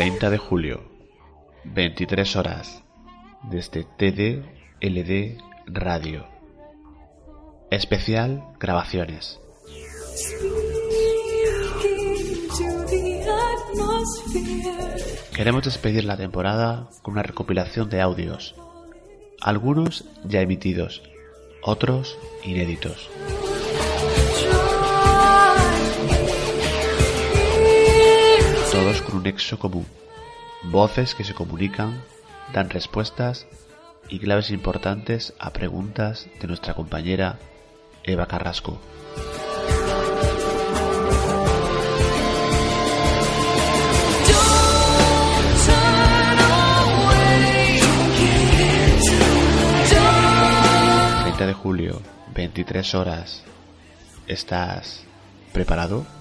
30 de julio, 23 horas, desde TDLD Radio. Especial Grabaciones. Queremos despedir la temporada con una recopilación de audios, algunos ya emitidos, otros inéditos. Con un nexo común, voces que se comunican, dan respuestas y claves importantes a preguntas de nuestra compañera Eva Carrasco. de julio, 23 horas. ¿Estás preparado?